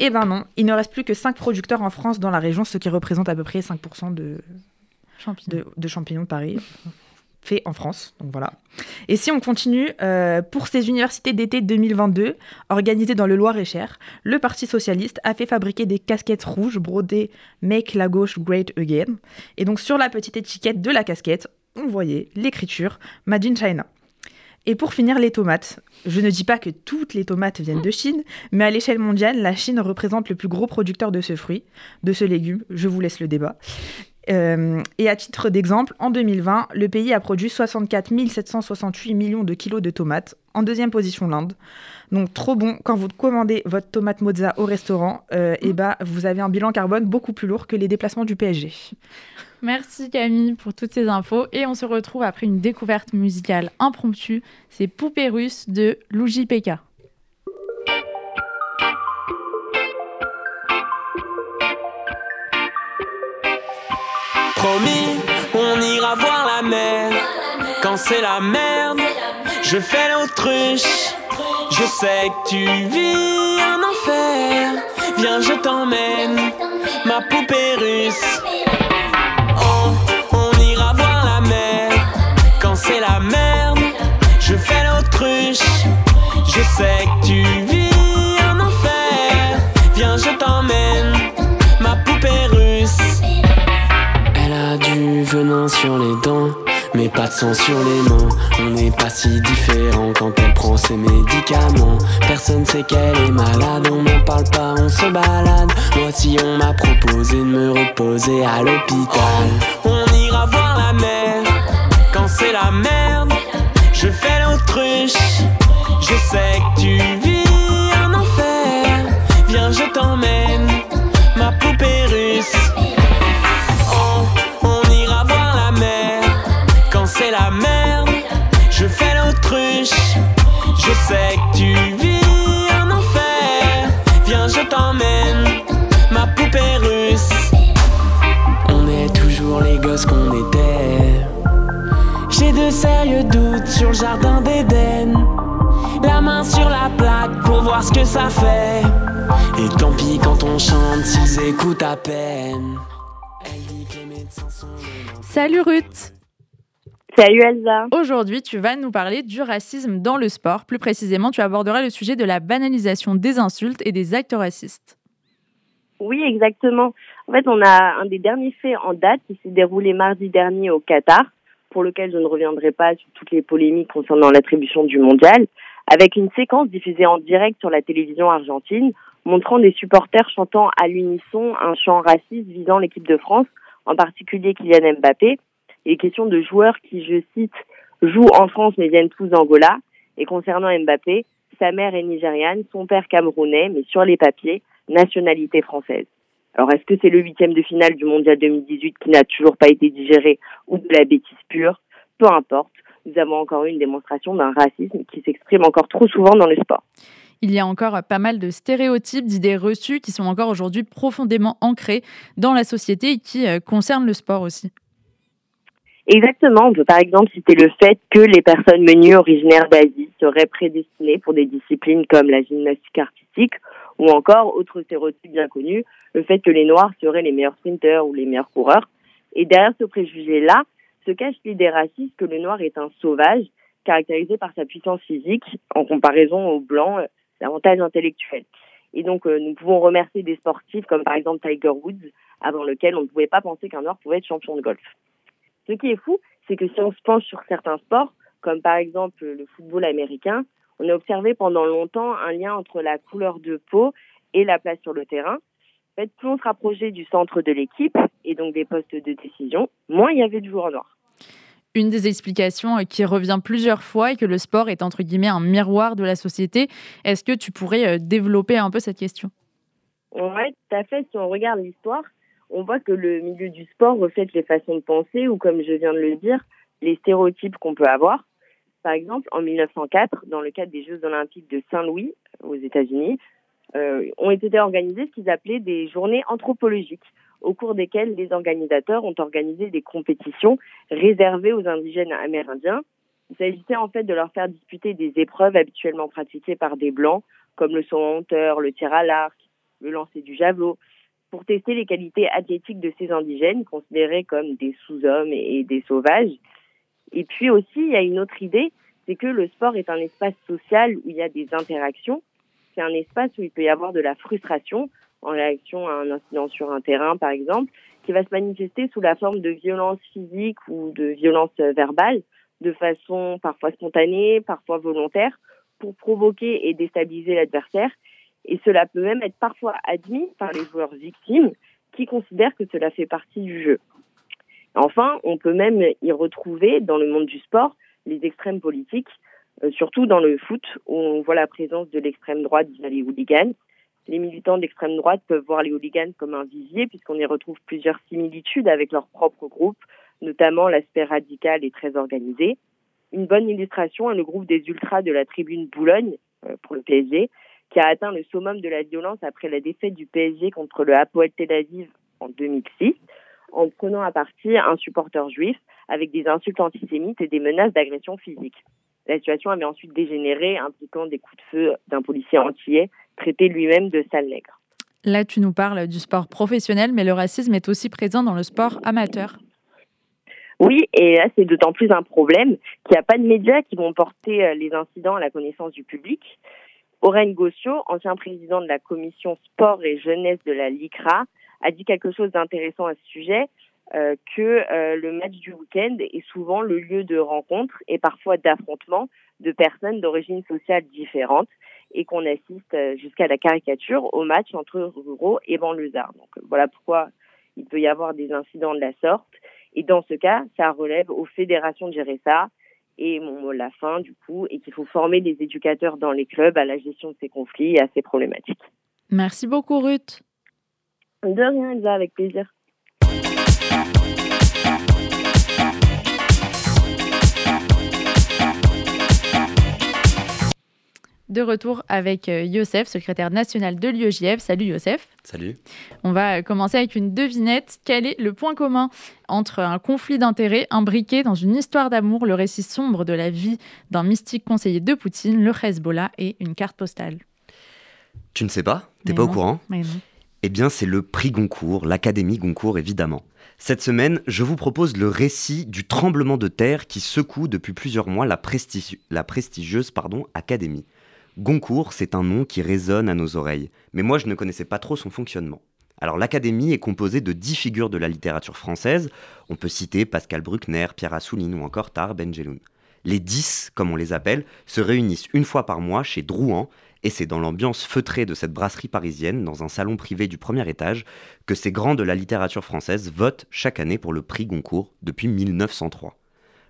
Eh ben non, il ne reste plus que 5 producteurs en France dans la région, ce qui représente à peu près 5% de, Champignons. de, de champignons de Paris fait en France. Donc voilà. Et si on continue, euh, pour ces universités d'été 2022, organisées dans le Loir-et-Cher, le Parti socialiste a fait fabriquer des casquettes rouges brodées Make la gauche great again. Et donc sur la petite étiquette de la casquette, on voyait l'écriture Made in China. Et pour finir, les tomates. Je ne dis pas que toutes les tomates viennent de Chine, mais à l'échelle mondiale, la Chine représente le plus gros producteur de ce fruit, de ce légume. Je vous laisse le débat. Euh, et à titre d'exemple, en 2020, le pays a produit 64 768 millions de kilos de tomates. En deuxième position, l'Inde. Donc trop bon. Quand vous commandez votre tomate mozza au restaurant, euh, et bah, vous avez un bilan carbone beaucoup plus lourd que les déplacements du PSG. Merci Camille pour toutes ces infos et on se retrouve après une découverte musicale impromptue. C'est Poupée russe de Luigi Pekka. On ira voir la mer. Quand c'est la merde, je fais l'autruche. Je sais que tu vis un enfer. Viens, je t'emmène, ma poupée russe. Oh, on ira voir la mer. Quand c'est la merde, je fais l'autruche. Je sais que tu vis sur les dents, mais pas de sang sur les mains. On n'est pas si différent quand elle prend ses médicaments. Personne sait qu'elle est malade, on n'en parle pas, on se balade. Moi, si on m'a proposé de me reposer à l'hôpital, on ira voir la mer. Quand c'est la merde, je fais l'autruche. Je sais que tu vis un enfer. Viens, je t'emmène, ma poupée russe. Sais que tu vis un enfer. Viens, je t'emmène, ma poupée russe. On est toujours les gosses qu'on était. J'ai de sérieux doutes sur le jardin d'Éden. La main sur la plaque pour voir ce que ça fait. Et tant pis quand on chante s'ils écoutent à peine. Salut Ruth Salut Elsa. Aujourd'hui, tu vas nous parler du racisme dans le sport. Plus précisément, tu aborderas le sujet de la banalisation des insultes et des actes racistes. Oui, exactement. En fait, on a un des derniers faits en date qui s'est déroulé mardi dernier au Qatar, pour lequel je ne reviendrai pas sur toutes les polémiques concernant l'attribution du mondial, avec une séquence diffusée en direct sur la télévision argentine, montrant des supporters chantant à l'unisson un chant raciste visant l'équipe de France, en particulier Kylian Mbappé. Il est question de joueurs qui, je cite, jouent en France mais viennent tous d'Angola. Et concernant Mbappé, sa mère est nigériane, son père camerounais, mais sur les papiers, nationalité française. Alors, est-ce que c'est le huitième de finale du Mondial 2018 qui n'a toujours pas été digéré ou de la bêtise pure? Peu importe, nous avons encore eu une démonstration d'un racisme qui s'exprime encore trop souvent dans le sport. Il y a encore pas mal de stéréotypes, d'idées reçues qui sont encore aujourd'hui profondément ancrées dans la société et qui euh, concernent le sport aussi. Exactement, on peut par exemple citer le fait que les personnes menues originaires d'Asie seraient prédestinées pour des disciplines comme la gymnastique artistique ou encore, autre stéréotype bien connu, le fait que les Noirs seraient les meilleurs sprinteurs ou les meilleurs coureurs. Et derrière ce préjugé-là se cache l'idée raciste que le Noir est un sauvage, caractérisé par sa puissance physique en comparaison aux Blancs, euh, davantage intellectuels. Et donc, euh, nous pouvons remercier des sportifs comme par exemple Tiger Woods, avant lequel on ne pouvait pas penser qu'un Noir pouvait être champion de golf. Ce qui est fou, c'est que si on se penche sur certains sports, comme par exemple le football américain, on a observé pendant longtemps un lien entre la couleur de peau et la place sur le terrain. En fait, plus on se rapprochait du centre de l'équipe et donc des postes de décision, moins il y avait de joueurs noirs. Une des explications qui revient plusieurs fois est que le sport est entre guillemets un miroir de la société. Est-ce que tu pourrais euh, développer un peu cette question? Oui, tout à fait. Si on regarde l'histoire, on voit que le milieu du sport reflète les façons de penser ou, comme je viens de le dire, les stéréotypes qu'on peut avoir. Par exemple, en 1904, dans le cadre des Jeux olympiques de Saint-Louis aux États-Unis, euh, ont été organisées ce qu'ils appelaient des journées anthropologiques, au cours desquelles les organisateurs ont organisé des compétitions réservées aux indigènes amérindiens. Il s'agissait en fait de leur faire disputer des épreuves habituellement pratiquées par des blancs, comme le saut en hauteur, le tir à l'arc, le lancer du javelot, pour tester les qualités athlétiques de ces indigènes, considérés comme des sous-hommes et des sauvages. Et puis aussi, il y a une autre idée, c'est que le sport est un espace social où il y a des interactions. C'est un espace où il peut y avoir de la frustration en réaction à un incident sur un terrain, par exemple, qui va se manifester sous la forme de violence physique ou de violence verbale, de façon parfois spontanée, parfois volontaire, pour provoquer et déstabiliser l'adversaire. Et cela peut même être parfois admis par les joueurs victimes qui considèrent que cela fait partie du jeu. Enfin, on peut même y retrouver dans le monde du sport les extrêmes politiques, euh, surtout dans le foot où on voit la présence de l'extrême droite via les hooligans. Les militants d'extrême droite peuvent voir les hooligans comme un visier puisqu'on y retrouve plusieurs similitudes avec leur propre groupe, notamment l'aspect radical et très organisé. Une bonne illustration est le groupe des ultras de la tribune Boulogne euh, pour le PSG, qui a atteint le summum de la violence après la défaite du PSG contre le Hapoel Tel Aviv en 2006, en prenant à partie un supporter juif avec des insultes antisémites et des menaces d'agression physique. La situation avait ensuite dégénéré, impliquant des coups de feu d'un policier antillais, traité lui-même de sale nègre. Là, tu nous parles du sport professionnel, mais le racisme est aussi présent dans le sport amateur. Oui, et là, c'est d'autant plus un problème qu'il n'y a pas de médias qui vont porter euh, les incidents à la connaissance du public. Oren Gossio, ancien président de la commission sport et jeunesse de la LICRA, a dit quelque chose d'intéressant à ce sujet, euh, que euh, le match du week-end est souvent le lieu de rencontre et parfois d'affrontement de personnes d'origine sociale différentes et qu'on assiste euh, jusqu'à la caricature au match entre ruraux et banlieusards. Donc voilà pourquoi il peut y avoir des incidents de la sorte. Et dans ce cas, ça relève aux fédérations de gérer ça, et mon mot la fin du coup et qu'il faut former des éducateurs dans les clubs à la gestion de ces conflits et à ces problématiques. Merci beaucoup Ruth. De rien Elsa, avec plaisir. De retour avec euh, Youssef, secrétaire national de l'UEJF. Salut Youssef. Salut. On va commencer avec une devinette. Quel est le point commun entre un conflit d'intérêts imbriqué dans une histoire d'amour, le récit sombre de la vie d'un mystique conseiller de Poutine, le Hezbollah et une carte postale? Tu ne sais pas? T'es pas au courant? Mais non. Eh bien, c'est le prix Goncourt, l'Académie Goncourt évidemment. Cette semaine, je vous propose le récit du tremblement de terre qui secoue depuis plusieurs mois la, prestigi- la prestigieuse pardon, Académie. Goncourt, c'est un nom qui résonne à nos oreilles, mais moi je ne connaissais pas trop son fonctionnement. Alors l'Académie est composée de dix figures de la littérature française, on peut citer Pascal Bruckner, Pierre Assouline ou encore Tar Benjeloun. Les dix, comme on les appelle, se réunissent une fois par mois chez Drouan, et c'est dans l'ambiance feutrée de cette brasserie parisienne, dans un salon privé du premier étage, que ces grands de la littérature française votent chaque année pour le prix Goncourt depuis 1903.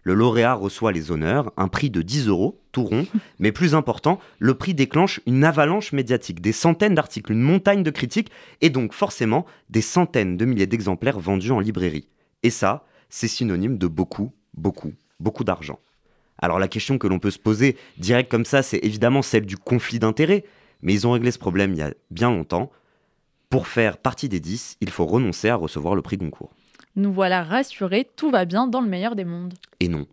Le lauréat reçoit les honneurs, un prix de 10 euros, tout rond, [laughs] mais plus important, le prix déclenche une avalanche médiatique, des centaines d'articles, une montagne de critiques, et donc forcément des centaines de milliers d'exemplaires vendus en librairie. Et ça, c'est synonyme de beaucoup, beaucoup, beaucoup d'argent. Alors la question que l'on peut se poser direct comme ça, c'est évidemment celle du conflit d'intérêts, mais ils ont réglé ce problème il y a bien longtemps. Pour faire partie des 10, il faut renoncer à recevoir le prix Goncourt. Nous voilà rassurés, tout va bien dans le meilleur des mondes. Et non,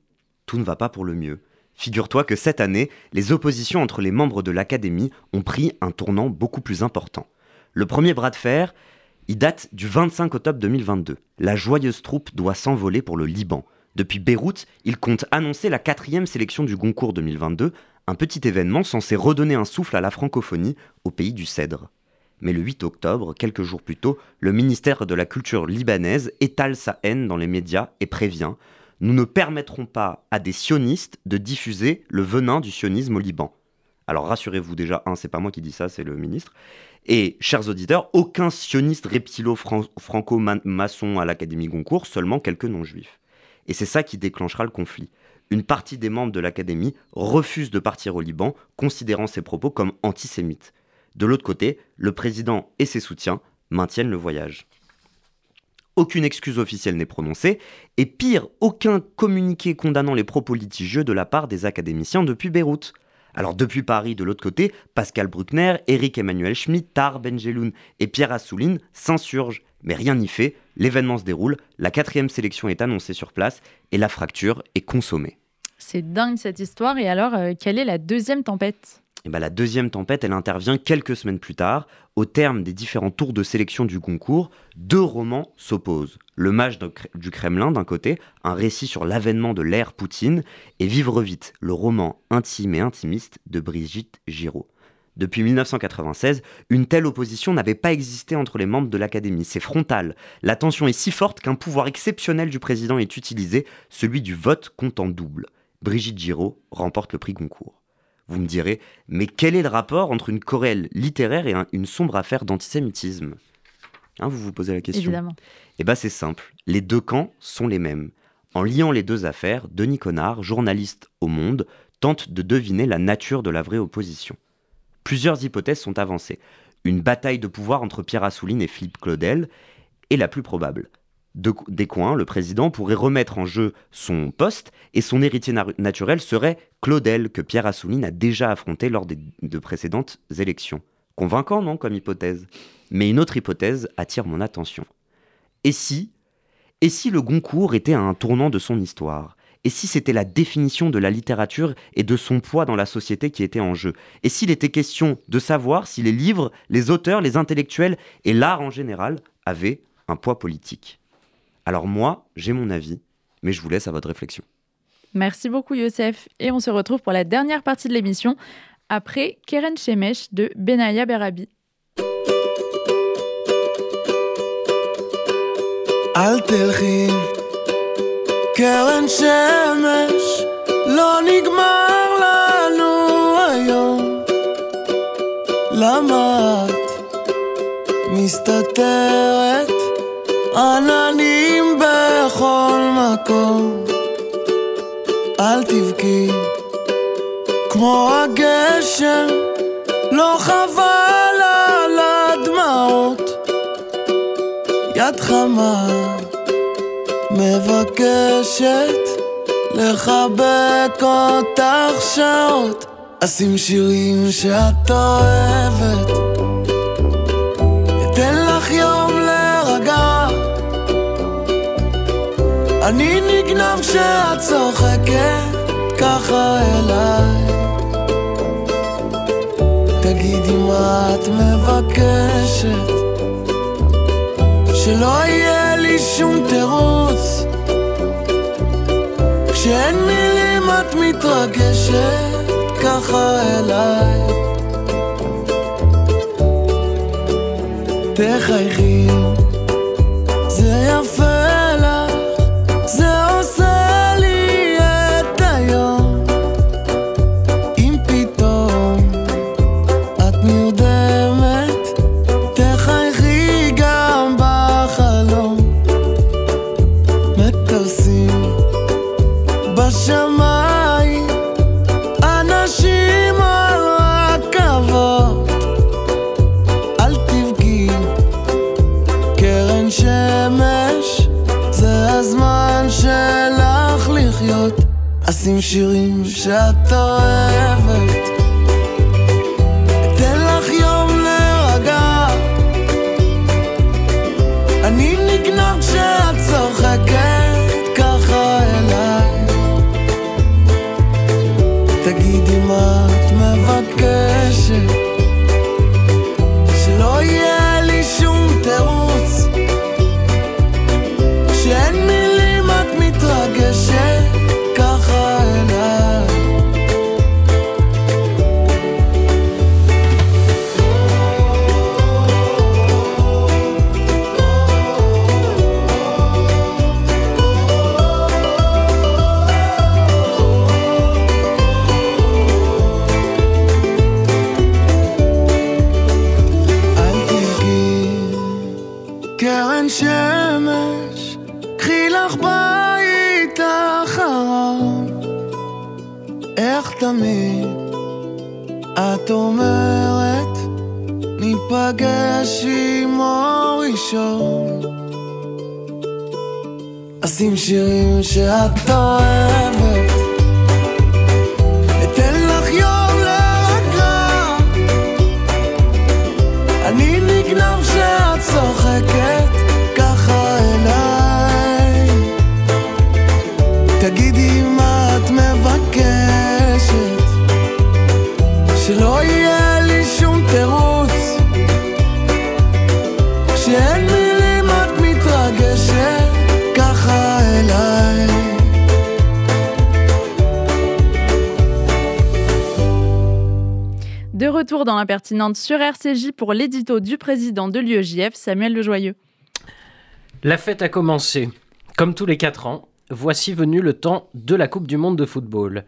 tout ne va pas pour le mieux. Figure-toi que cette année, les oppositions entre les membres de l'Académie ont pris un tournant beaucoup plus important. Le premier bras de fer, il date du 25 octobre 2022. La joyeuse troupe doit s'envoler pour le Liban. Depuis Beyrouth, il compte annoncer la quatrième sélection du Goncourt 2022, un petit événement censé redonner un souffle à la francophonie au pays du Cèdre. Mais le 8 octobre, quelques jours plus tôt, le ministère de la Culture libanaise étale sa haine dans les médias et prévient Nous ne permettrons pas à des sionistes de diffuser le venin du sionisme au Liban. Alors rassurez-vous déjà, un, c'est pas moi qui dis ça, c'est le ministre. Et, chers auditeurs, aucun sioniste reptilo-franco-maçon à l'Académie Goncourt, seulement quelques non-juifs. Et c'est ça qui déclenchera le conflit. Une partie des membres de l'Académie refuse de partir au Liban, considérant ses propos comme antisémites. De l'autre côté, le président et ses soutiens maintiennent le voyage. Aucune excuse officielle n'est prononcée, et pire, aucun communiqué condamnant les propos litigieux de la part des académiciens depuis Beyrouth. Alors depuis Paris, de l'autre côté, Pascal Bruckner, Eric Emmanuel Schmitt, Tar Benjeloun et Pierre Assouline s'insurgent. Mais rien n'y fait, l'événement se déroule, la quatrième sélection est annoncée sur place et la fracture est consommée. C'est dingue cette histoire. Et alors, euh, quelle est la deuxième tempête? Et ben, la deuxième tempête, elle intervient quelques semaines plus tard. Au terme des différents tours de sélection du concours, deux romans s'opposent. Le Mage du Kremlin d'un côté, un récit sur l'avènement de l'ère Poutine, et Vivre vite, le roman intime et intimiste de Brigitte Giraud. Depuis 1996, une telle opposition n'avait pas existé entre les membres de l'Académie. C'est frontal. La tension est si forte qu'un pouvoir exceptionnel du président est utilisé, celui du vote compte en double. Brigitte Giraud remporte le prix Goncourt. Vous me direz, mais quel est le rapport entre une querelle littéraire et un- une sombre affaire d'antisémitisme? Hein, Vous vous posez la question Évidemment. Eh bien c'est simple, les deux camps sont les mêmes. En liant les deux affaires, Denis Connard, journaliste au Monde, tente de deviner la nature de la vraie opposition. Plusieurs hypothèses sont avancées. Une bataille de pouvoir entre Pierre Assouline et Philippe Claudel est la plus probable. De, des coins, le président pourrait remettre en jeu son poste et son héritier na- naturel serait Claudel, que Pierre Assouline a déjà affronté lors des de précédentes élections. Convaincant, non, comme hypothèse? Mais une autre hypothèse attire mon attention. Et si Et si le Goncourt était à un tournant de son histoire? Et si c'était la définition de la littérature et de son poids dans la société qui était en jeu? Et s'il était question de savoir si les livres, les auteurs, les intellectuels et l'art en général avaient un poids politique? Alors moi, j'ai mon avis, mais je vous laisse à votre réflexion. Merci beaucoup, Youssef. Et on se retrouve pour la dernière partie de l'émission après Keren Shemesh de Benaya Berabi. אל תלכי, קרן שמש, לא נגמר לנו היום. למה את מסתתרת? עננים בכל מקום. אל תבכי, כמו הגשם, לא חבל על הדמעות. יד חמה מבקשת לחבק אותך שעות אשים שירים שאת אוהבת אני נגנב כשאת צוחקת ככה אליי. תגידי מה את מבקשת שלא יהיה לי שום תירוץ. כשאין מילים את מתרגשת ככה אליי. תחייכי זה יפה איך תמיד את אומרת, ניפגש עם אור ראשון. אשים שירים שאת אוהבת, retour dans l'impertinente sur RCJ pour l'édito du président de l'UEJF, Samuel Lejoyeux. La fête a commencé. Comme tous les 4 ans, voici venu le temps de la Coupe du Monde de football.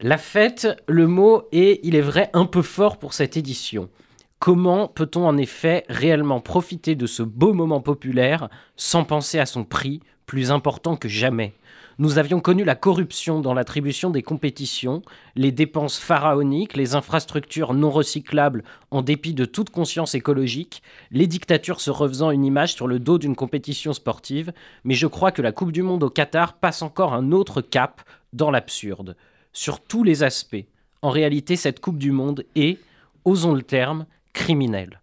La fête, le mot est, il est vrai, un peu fort pour cette édition. Comment peut-on en effet réellement profiter de ce beau moment populaire sans penser à son prix, plus important que jamais? Nous avions connu la corruption dans l'attribution des compétitions, les dépenses pharaoniques, les infrastructures non recyclables en dépit de toute conscience écologique, les dictatures se refaisant une image sur le dos d'une compétition sportive, mais je crois que la Coupe du Monde au Qatar passe encore un autre cap dans l'absurde. Sur tous les aspects, en réalité, cette Coupe du Monde est, osons le terme, criminelle.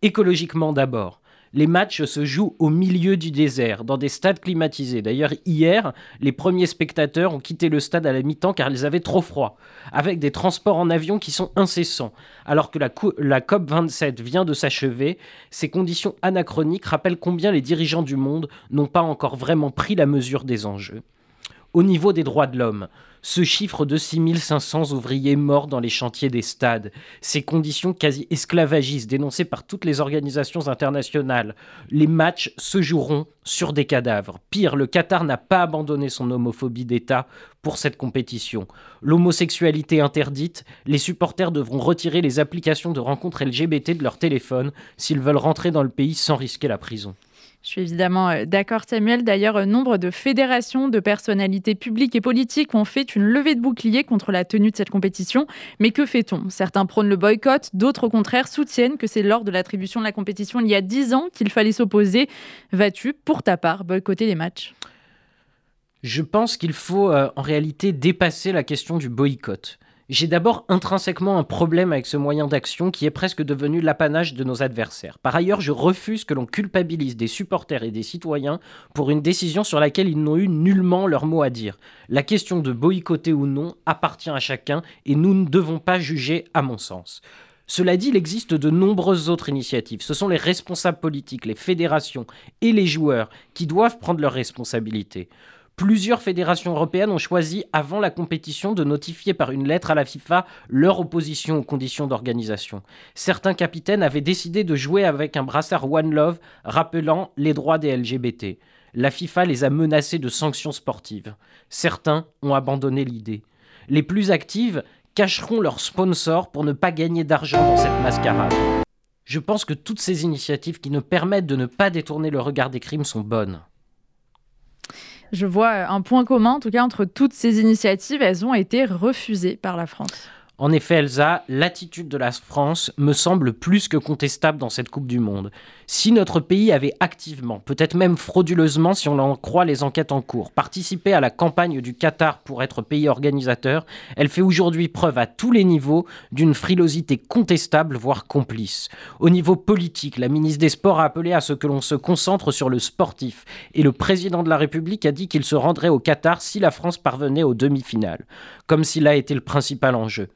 Écologiquement d'abord. Les matchs se jouent au milieu du désert, dans des stades climatisés. D'ailleurs, hier, les premiers spectateurs ont quitté le stade à la mi-temps car ils avaient trop froid, avec des transports en avion qui sont incessants. Alors que la, la COP27 vient de s'achever, ces conditions anachroniques rappellent combien les dirigeants du monde n'ont pas encore vraiment pris la mesure des enjeux. Au niveau des droits de l'homme, ce chiffre de 6500 ouvriers morts dans les chantiers des stades, ces conditions quasi esclavagistes dénoncées par toutes les organisations internationales, les matchs se joueront sur des cadavres. Pire, le Qatar n'a pas abandonné son homophobie d'État pour cette compétition. L'homosexualité interdite, les supporters devront retirer les applications de rencontres LGBT de leur téléphone s'ils veulent rentrer dans le pays sans risquer la prison. Je suis évidemment euh, d'accord, Samuel. D'ailleurs, euh, nombre de fédérations, de personnalités publiques et politiques ont fait une levée de bouclier contre la tenue de cette compétition. Mais que fait-on? Certains prônent le boycott, d'autres au contraire soutiennent que c'est lors de l'attribution de la compétition il y a dix ans qu'il fallait s'opposer. Vas-tu, pour ta part, boycotter les matchs? Je pense qu'il faut euh, en réalité dépasser la question du boycott. J'ai d'abord intrinsèquement un problème avec ce moyen d'action qui est presque devenu l'apanage de nos adversaires. Par ailleurs, je refuse que l'on culpabilise des supporters et des citoyens pour une décision sur laquelle ils n'ont eu nullement leur mot à dire. La question de boycotter ou non appartient à chacun et nous ne devons pas juger à mon sens. Cela dit, il existe de nombreuses autres initiatives. Ce sont les responsables politiques, les fédérations et les joueurs qui doivent prendre leurs responsabilités. Plusieurs fédérations européennes ont choisi, avant la compétition, de notifier par une lettre à la FIFA leur opposition aux conditions d'organisation. Certains capitaines avaient décidé de jouer avec un brassard One Love rappelant les droits des LGBT. La FIFA les a menacés de sanctions sportives. Certains ont abandonné l'idée. Les plus actives cacheront leurs sponsors pour ne pas gagner d'argent dans cette mascarade. Je pense que toutes ces initiatives qui nous permettent de ne pas détourner le regard des crimes sont bonnes. Je vois un point commun, en tout cas, entre toutes ces initiatives. Elles ont été refusées par la France. En effet, Elsa, l'attitude de la France me semble plus que contestable dans cette Coupe du Monde. Si notre pays avait activement, peut-être même frauduleusement si on en croit les enquêtes en cours, participé à la campagne du Qatar pour être pays organisateur, elle fait aujourd'hui preuve à tous les niveaux d'une frilosité contestable, voire complice. Au niveau politique, la ministre des Sports a appelé à ce que l'on se concentre sur le sportif, et le président de la République a dit qu'il se rendrait au Qatar si la France parvenait aux demi-finales, comme s'il a été le principal enjeu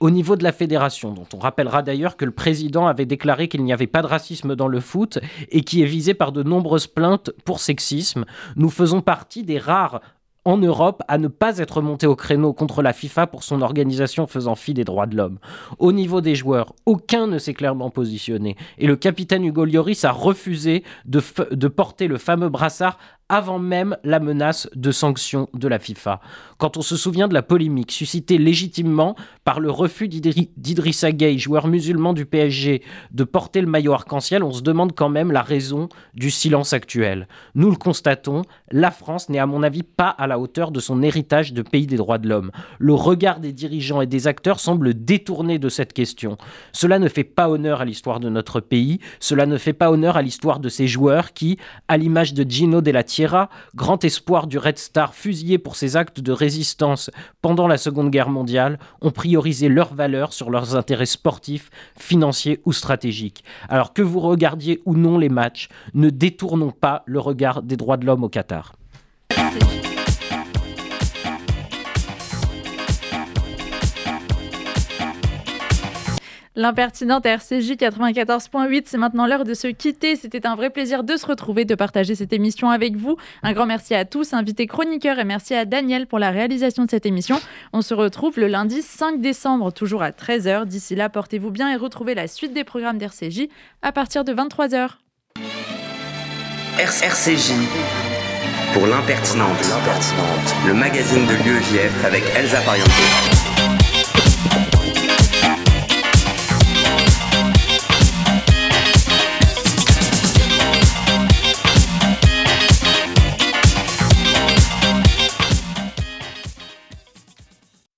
au niveau de la fédération, dont on rappellera d'ailleurs que le président avait déclaré qu'il n'y avait pas de racisme dans le foot et qui est visé par de nombreuses plaintes pour sexisme. Nous faisons partie des rares en Europe à ne pas être monté au créneau contre la FIFA pour son organisation faisant fi des droits de l'homme. Au niveau des joueurs, aucun ne s'est clairement positionné et le capitaine Hugo Lloris a refusé de porter le fameux brassard avant même la menace de sanctions de la FIFA. Quand on se souvient de la polémique suscitée légitimement par le refus d'Idrissa Gueye, joueur musulman du PSG, de porter le maillot arc-en-ciel, on se demande quand même la raison du silence actuel. Nous le constatons, la France n'est à mon avis pas à la hauteur de son héritage de pays des droits de l'homme. Le regard des dirigeants et des acteurs semble détourné de cette question. Cela ne fait pas honneur à l'histoire de notre pays, cela ne fait pas honneur à l'histoire de ces joueurs qui, à l'image de Gino Della grand espoir du Red Star fusillé pour ses actes de résistance pendant la Seconde Guerre mondiale, ont priorisé leurs valeurs sur leurs intérêts sportifs, financiers ou stratégiques. Alors que vous regardiez ou non les matchs, ne détournons pas le regard des droits de l'homme au Qatar. L'impertinente RCJ 94.8, c'est maintenant l'heure de se quitter. C'était un vrai plaisir de se retrouver, de partager cette émission avec vous. Un grand merci à tous, invités chroniqueurs, et merci à Daniel pour la réalisation de cette émission. On se retrouve le lundi 5 décembre, toujours à 13h. D'ici là, portez-vous bien et retrouvez la suite des programmes d'RCJ à partir de 23h. RCJ pour l'impertinente, le magazine de l'UEJF avec Elsa Pariente.